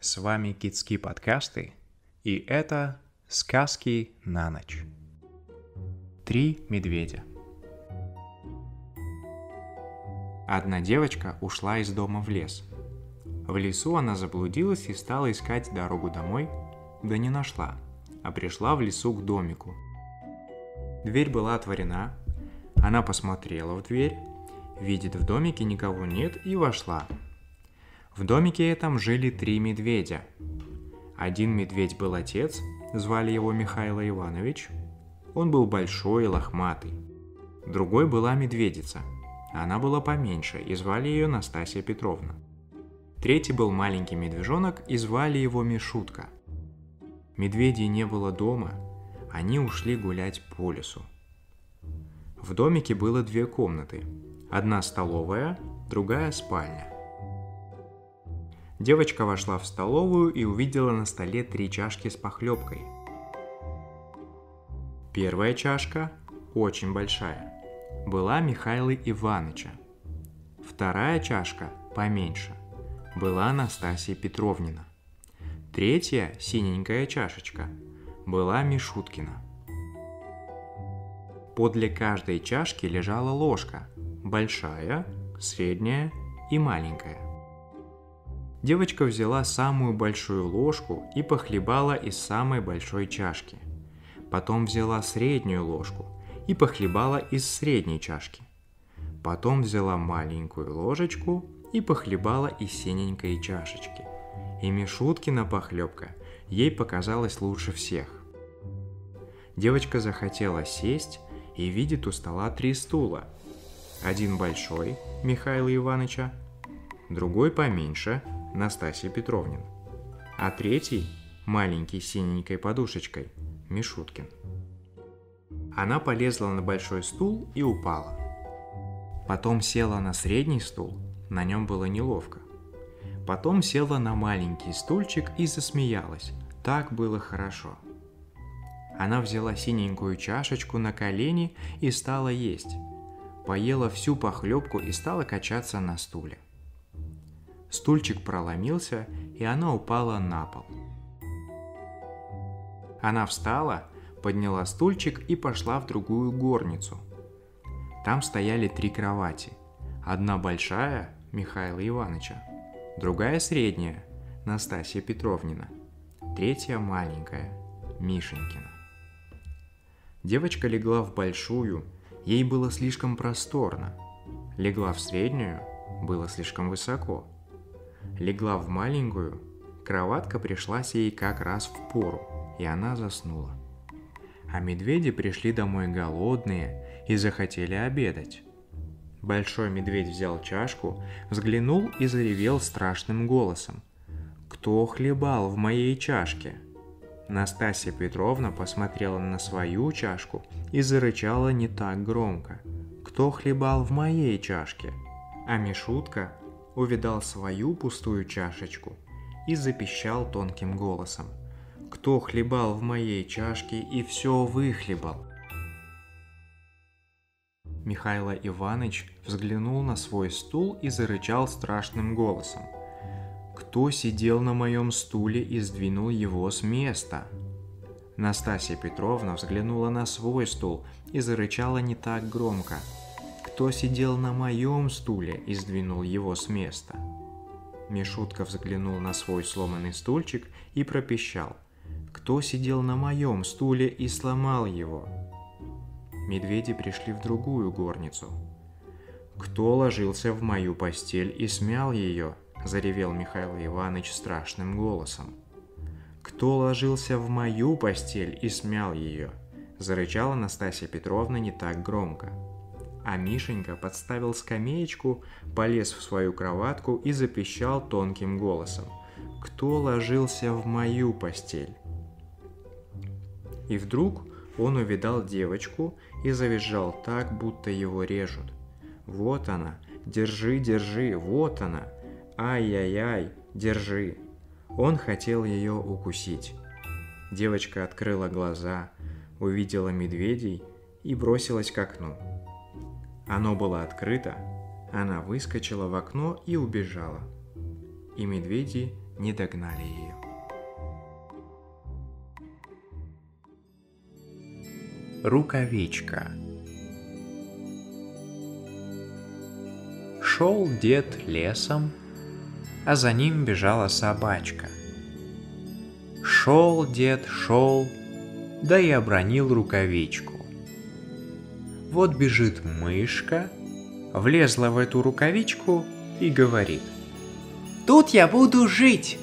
С вами Китские подкасты, и это «Сказки на ночь». Три медведя. Одна девочка ушла из дома в лес. В лесу она заблудилась и стала искать дорогу домой, да не нашла, а пришла в лесу к домику. Дверь была отворена, она посмотрела в дверь, видит в домике никого нет и вошла – в домике этом жили три медведя. Один медведь был отец, звали его Михаил Иванович. Он был большой и лохматый. Другой была медведица. Она была поменьше, и звали ее Настасья Петровна. Третий был маленький медвежонок, и звали его Мишутка. Медведей не было дома, они ушли гулять по лесу. В домике было две комнаты. Одна столовая, другая спальня – Девочка вошла в столовую и увидела на столе три чашки с похлебкой. Первая чашка, очень большая, была Михаила Иваныча. Вторая чашка, поменьше, была Анастасия Петровнина. Третья, синенькая чашечка, была Мишуткина. Подле каждой чашки лежала ложка, большая, средняя и маленькая. Девочка взяла самую большую ложку и похлебала из самой большой чашки. Потом взяла среднюю ложку и похлебала из средней чашки. Потом взяла маленькую ложечку и похлебала из синенькой чашечки. И Мишуткина похлебка ей показалась лучше всех. Девочка захотела сесть и видит у стола три стула. Один большой, Михаила Ивановича, другой поменьше, Настасья Петровнин, а третий, маленький синенькой подушечкой, Мишуткин. Она полезла на большой стул и упала. Потом села на средний стул, на нем было неловко. Потом села на маленький стульчик и засмеялась. Так было хорошо. Она взяла синенькую чашечку на колени и стала есть. Поела всю похлебку и стала качаться на стуле. Стульчик проломился, и она упала на пол. Она встала, подняла стульчик и пошла в другую горницу. Там стояли три кровати. Одна большая – Михаила Ивановича, другая средняя – Настасья Петровнина, третья маленькая – Мишенькина. Девочка легла в большую, ей было слишком просторно. Легла в среднюю, было слишком высоко – легла в маленькую, кроватка пришлась ей как раз в пору, и она заснула. А медведи пришли домой голодные и захотели обедать. Большой медведь взял чашку, взглянул и заревел страшным голосом. «Кто хлебал в моей чашке?» Настасья Петровна посмотрела на свою чашку и зарычала не так громко. «Кто хлебал в моей чашке?» А Мишутка увидал свою пустую чашечку и запищал тонким голосом. «Кто хлебал в моей чашке и все выхлебал?» Михайло Иванович взглянул на свой стул и зарычал страшным голосом. «Кто сидел на моем стуле и сдвинул его с места?» Настасья Петровна взглянула на свой стул и зарычала не так громко – кто сидел на моем стуле и сдвинул его с места. Мишутка взглянул на свой сломанный стульчик и пропищал. Кто сидел на моем стуле и сломал его? Медведи пришли в другую горницу. Кто ложился в мою постель и смял ее? Заревел Михаил Иванович страшным голосом. Кто ложился в мою постель и смял ее? Зарычала Настасья Петровна не так громко а Мишенька подставил скамеечку, полез в свою кроватку и запищал тонким голосом. «Кто ложился в мою постель?» И вдруг он увидал девочку и завизжал так, будто его режут. «Вот она! Держи, держи! Вот она! Ай-яй-яй! Держи!» Он хотел ее укусить. Девочка открыла глаза, увидела медведей и бросилась к окну. Оно было открыто, она выскочила в окно и убежала. И медведи не догнали ее. Рукавичка Шел дед лесом, а за ним бежала собачка. Шел дед, шел, да и обронил рукавичку. Вот бежит мышка, влезла в эту рукавичку и говорит. «Тут я буду жить!»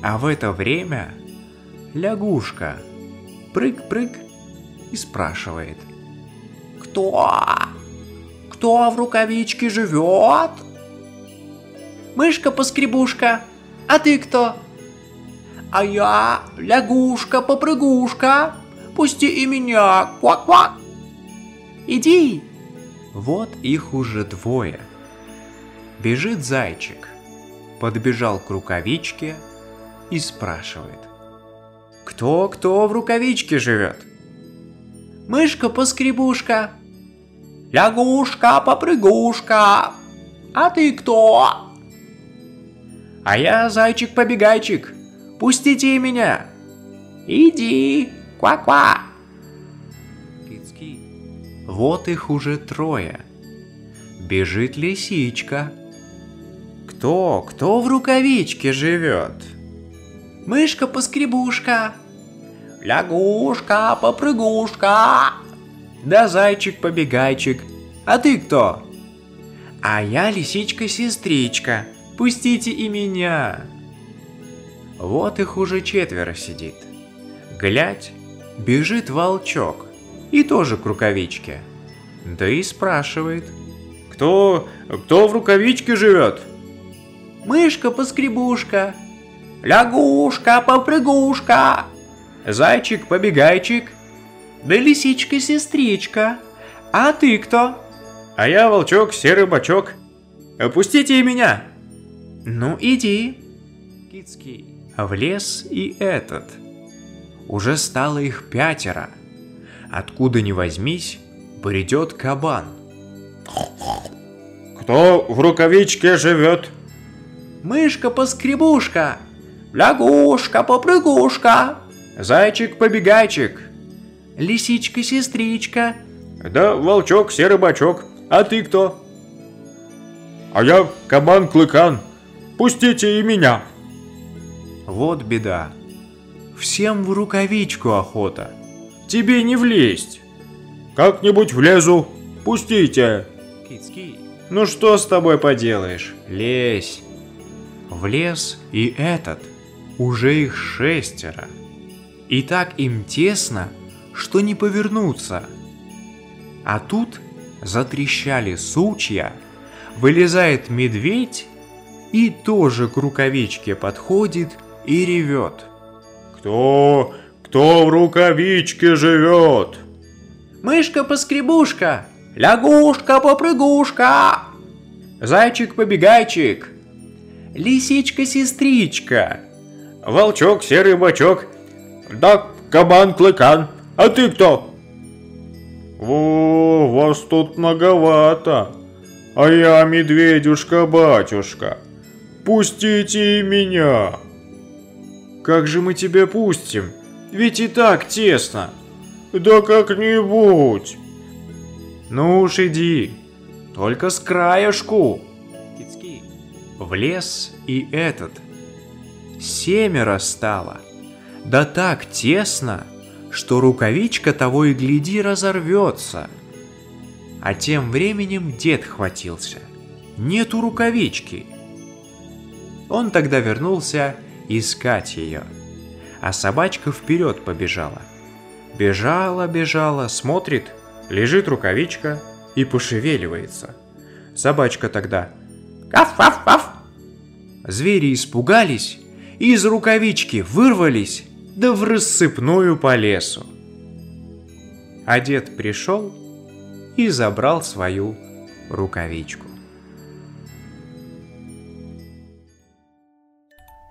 А в это время лягушка прыг-прыг и спрашивает. «Кто? Кто в рукавичке живет?» «Мышка-поскребушка, а ты кто?» «А я лягушка-попрыгушка, пусти и меня, квак-квак!» «Иди!» Вот их уже двое. Бежит зайчик, подбежал к рукавичке и спрашивает. «Кто-кто в рукавичке живет?» мышка-поскребушка, лягушка-попрыгушка. А ты кто? А я зайчик-побегайчик. Пустите меня. Иди, ква-ква. Вот их уже трое. Бежит лисичка. Кто, кто в рукавичке живет? Мышка-поскребушка, Лягушка, попрыгушка. Да зайчик-побегайчик. А ты кто? А я лисичка-сестричка. Пустите и меня. Вот их уже четверо сидит. Глядь, бежит волчок. И тоже к рукавичке. Да и спрашивает. Кто, кто в рукавичке живет? Мышка-поскребушка. Лягушка-попрыгушка. Зайчик-побегайчик. Да лисичка-сестричка. А ты кто? А я волчок, серый бачок. Опустите меня. Ну иди. Кицкий. В лес и этот. Уже стало их пятеро. Откуда ни возьмись, придет кабан. Кто в рукавичке живет? Мышка-поскребушка, лягушка-попрыгушка, Зайчик-побегайчик. Лисичка-сестричка. Да, волчок, серый бачок. А ты кто? А я кабан-клыкан. Пустите и меня. Вот беда. Всем в рукавичку охота. Тебе не влезть. Как-нибудь влезу. Пустите. Ну что с тобой поделаешь? Лезь. Влез и этот. Уже их шестеро. И так им тесно, что не повернуться. А тут затрещали сучья, вылезает медведь и тоже к рукавичке подходит и ревет. «Кто, кто в рукавичке живет?» «Мышка-поскребушка, лягушка-попрыгушка, зайчик-побегайчик, лисичка-сестричка, волчок-серый бочок да, кабан Клыкан. А ты кто? О, вас тут многовато. А я медведюшка-батюшка. Пустите меня. Как же мы тебя пустим? Ведь и так тесно. Да как-нибудь. Ну уж иди. Только с краешку. В лес и этот. Семеро стало. Да так тесно, что рукавичка того и гляди разорвется. А тем временем дед хватился. Нету рукавички. Он тогда вернулся искать ее. А собачка вперед побежала. Бежала, бежала, смотрит, лежит рукавичка и пошевеливается. Собачка тогда «Каф-каф-каф!» Звери испугались и из рукавички вырвались да в рассыпную по лесу. А дед пришел и забрал свою рукавичку.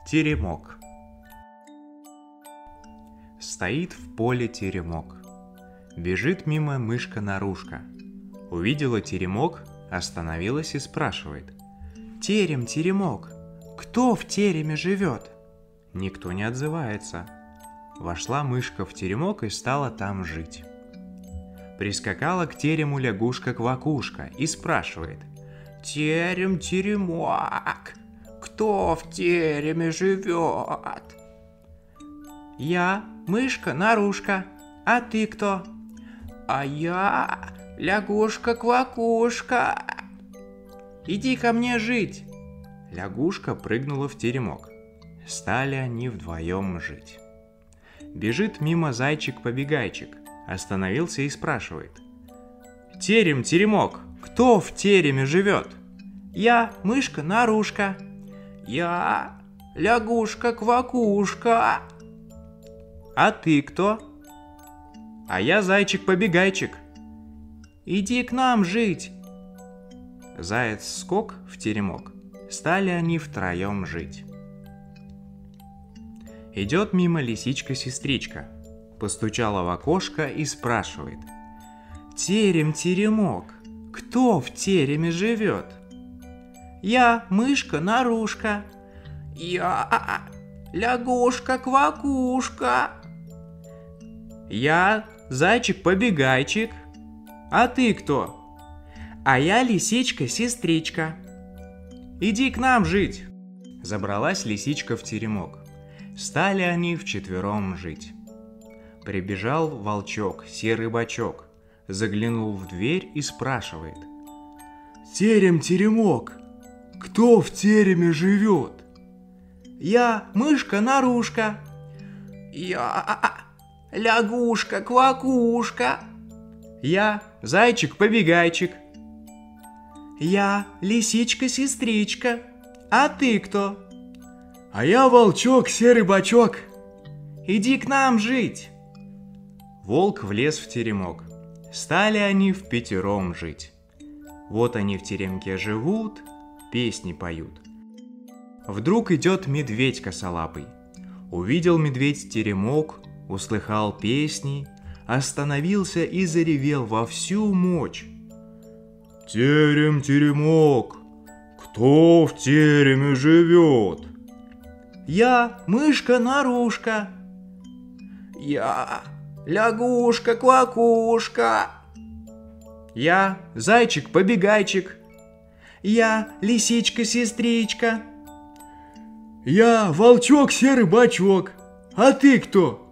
Теремок Стоит в поле теремок. Бежит мимо мышка-нарушка. Увидела теремок, остановилась и спрашивает. «Терем, теремок, кто в тереме живет? Никто не отзывается. Вошла мышка в теремок и стала там жить. Прискакала к терему лягушка-квакушка и спрашивает. «Терем-теремок, кто в тереме живет?» «Я, мышка-нарушка, а ты кто?» «А я, лягушка-квакушка». «Иди ко мне жить!» Лягушка прыгнула в теремок. Стали они вдвоем жить. Бежит мимо зайчик-побегайчик, остановился и спрашивает. «Терем, теремок, кто в тереме живет?» «Я, мышка-нарушка». «Я, лягушка-квакушка». «А ты кто?» «А я зайчик-побегайчик». «Иди к нам жить». Заяц скок в теремок. Стали они втроем жить. Идет мимо лисичка-сестричка. Постучала в окошко и спрашивает. Терем-теремок, кто в тереме живет? Я мышка-нарушка. Я лягушка-квакушка. Я зайчик-побегайчик. А ты кто? А я лисичка-сестричка. Иди к нам жить. Забралась лисичка в теремок. Стали они вчетвером жить. Прибежал волчок, серый бачок, заглянул в дверь и спрашивает. «Терем-теремок, кто в тереме живет?» «Я мышка-нарушка». «Я лягушка-квакушка». «Я зайчик-побегайчик». «Я лисичка-сестричка». «А ты кто?» А я волчок, серый бачок. Иди к нам жить. Волк влез в теремок. Стали они в пятером жить. Вот они в теремке живут, песни поют. Вдруг идет медведь косолапый. Увидел медведь теремок, услыхал песни, остановился и заревел во всю мощь. Терем-теремок, кто в тереме живет? Я мышка-нарушка. Я лягушка-квакушка. Я зайчик-побегайчик. Я лисичка-сестричка. Я волчок-серый бачок. А ты кто?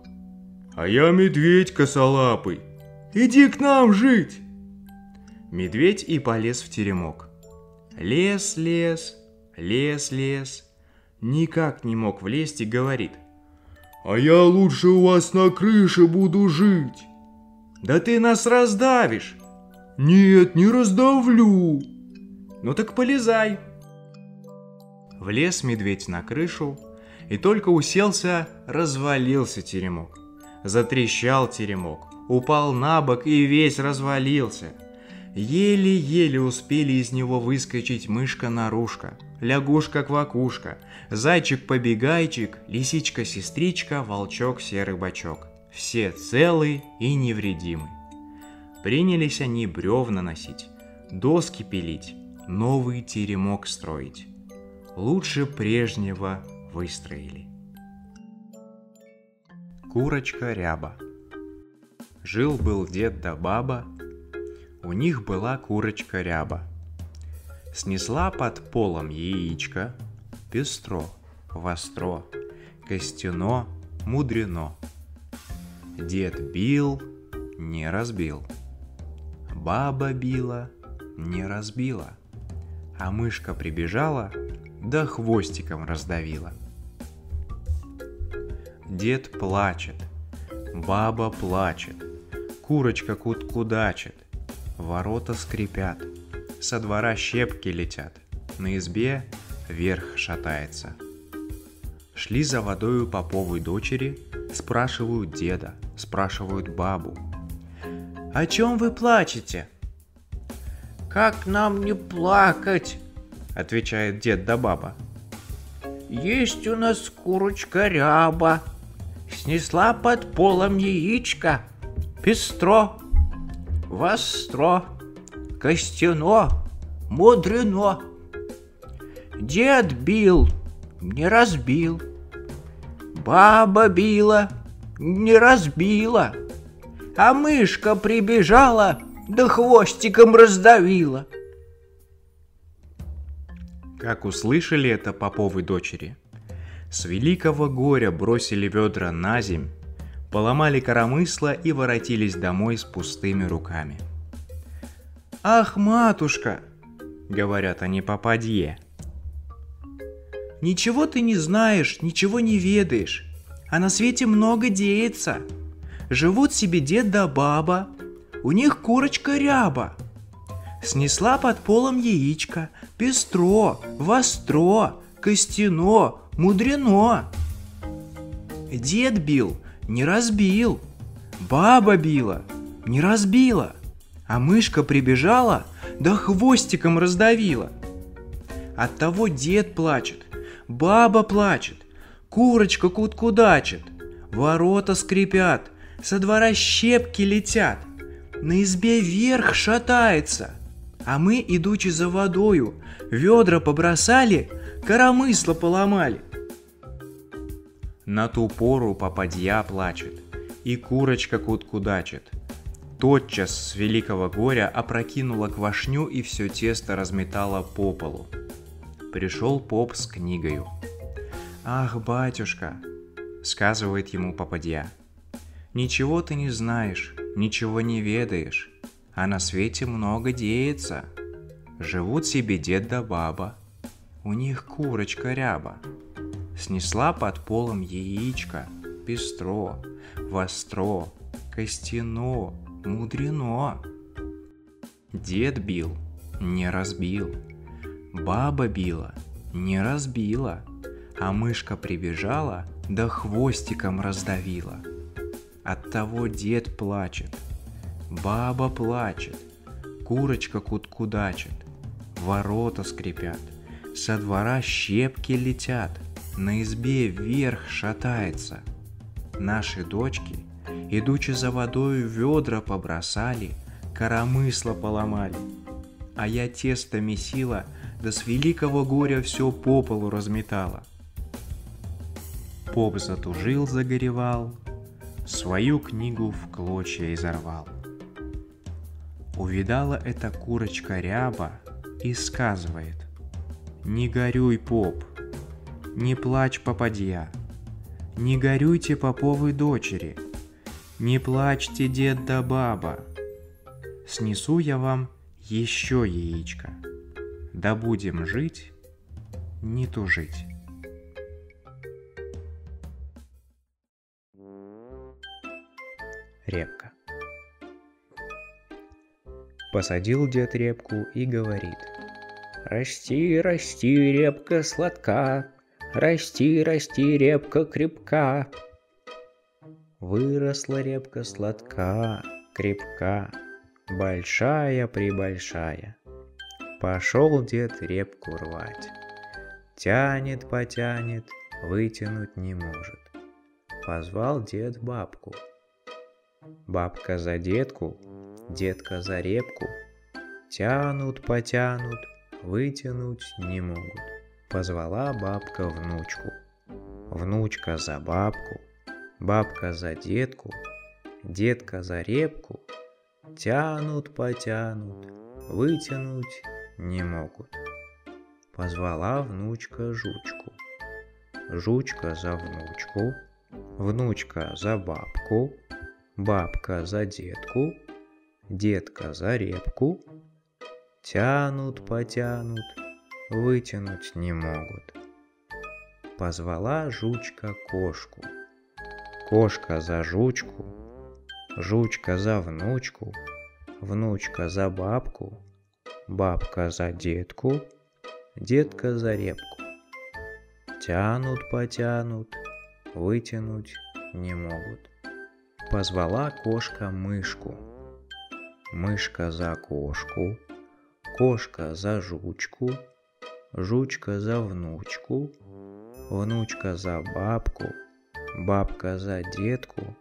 А я медведь косолапый. Иди к нам жить. Медведь и полез в теремок. Лес, лес, лес, лес никак не мог влезть и говорит. «А я лучше у вас на крыше буду жить». «Да ты нас раздавишь!» «Нет, не раздавлю!» «Ну так полезай!» Влез медведь на крышу, и только уселся, развалился теремок. Затрещал теремок, упал на бок и весь развалился. Еле-еле успели из него выскочить мышка-нарушка, лягушка-квакушка, зайчик-побегайчик, лисичка-сестричка, волчок-серый бачок. Все целы и невредимы. Принялись они бревна носить, доски пилить, новый теремок строить. Лучше прежнего выстроили. Курочка ряба. Жил-был дед да баба, у них была курочка ряба. Снесла под полом яичко, пестро, востро, костяно, мудрено. Дед бил, не разбил. Баба била, не разбила. А мышка прибежала, да хвостиком раздавила. Дед плачет, баба плачет, курочка кут-кудачит, ворота скрипят, со двора щепки летят, на избе верх шатается. Шли за водою поповой дочери, спрашивают деда, спрашивают бабу. «О чем вы плачете?» «Как нам не плакать?» — отвечает дед да баба. «Есть у нас курочка ряба, снесла под полом яичко, пестро, востро, костяно, мудрено. Дед бил, не разбил. Баба била, не разбила. А мышка прибежала, да хвостиком раздавила. Как услышали это поповы дочери, с великого горя бросили ведра на земь, поломали коромысла и воротились домой с пустыми руками. «Ах, матушка!» — говорят они попадье. «Ничего ты не знаешь, ничего не ведаешь, а на свете много деется. Живут себе дед да баба, у них курочка ряба. Снесла под полом яичко, пестро, востро, костяно, мудрено. Дед бил, не разбил. Баба била, не разбила. А мышка прибежала, да хвостиком раздавила. От того дед плачет, баба плачет, курочка куткудачит, ворота скрипят, со двора щепки летят, на избе верх шатается, а мы, идучи за водою, ведра побросали, коромысло поломали. На ту пору попадья плачет, и курочка куткудачит. Тотчас с великого горя опрокинула квашню и все тесто разметала по полу. Пришел поп с книгою. «Ах, батюшка!» — сказывает ему попадья. «Ничего ты не знаешь, ничего не ведаешь, а на свете много деется. Живут себе дед да баба, у них курочка ряба. Снесла под полом яичко, пестро, востро, костяно, мудрено. Дед бил, не разбил, баба била, не разбила, а мышка прибежала, да хвостиком раздавила – от того дед плачет, баба плачет, курочка куткудачит, ворота скрипят, со двора щепки летят, на избе вверх шатается. Наши дочки, идучи за водою, ведра побросали, коромысла поломали. А я тесто месила, да с великого горя все по полу разметала. Поп затужил, загоревал, свою книгу в клочья изорвал. Увидала эта курочка ряба и сказывает, «Не горюй, поп, не плачь, попадья, не горюйте, поповы дочери, не плачьте, дед да баба, снесу я вам еще яичко, да будем жить, не тужить». Репка. Посадил дед репку и говорит. Расти, расти, репка сладка, Расти, расти, репка крепка. Выросла репка сладка, крепка, Большая-пребольшая. Пошел дед репку рвать. Тянет, потянет, вытянуть не может. Позвал дед бабку – Бабка за детку, детка за репку. Тянут, потянут, вытянуть не могут. Позвала бабка внучку. Внучка за бабку, бабка за детку, детка за репку. Тянут, потянут, вытянуть не могут. Позвала внучка жучку. Жучка за внучку, внучка за бабку, Бабка за детку, детка за репку. Тянут, потянут, вытянуть не могут. Позвала жучка кошку. Кошка за жучку, жучка за внучку, внучка за бабку, бабка за детку, детка за репку. Тянут, потянут, вытянуть не могут. Позвала кошка мышку. Мышка за кошку, кошка за жучку, жучка за внучку, внучка за бабку, бабка за детку,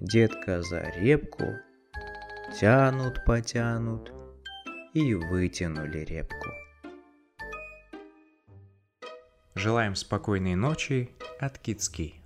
детка за репку, тянут, потянут и вытянули репку. Желаем спокойной ночи от Кицки.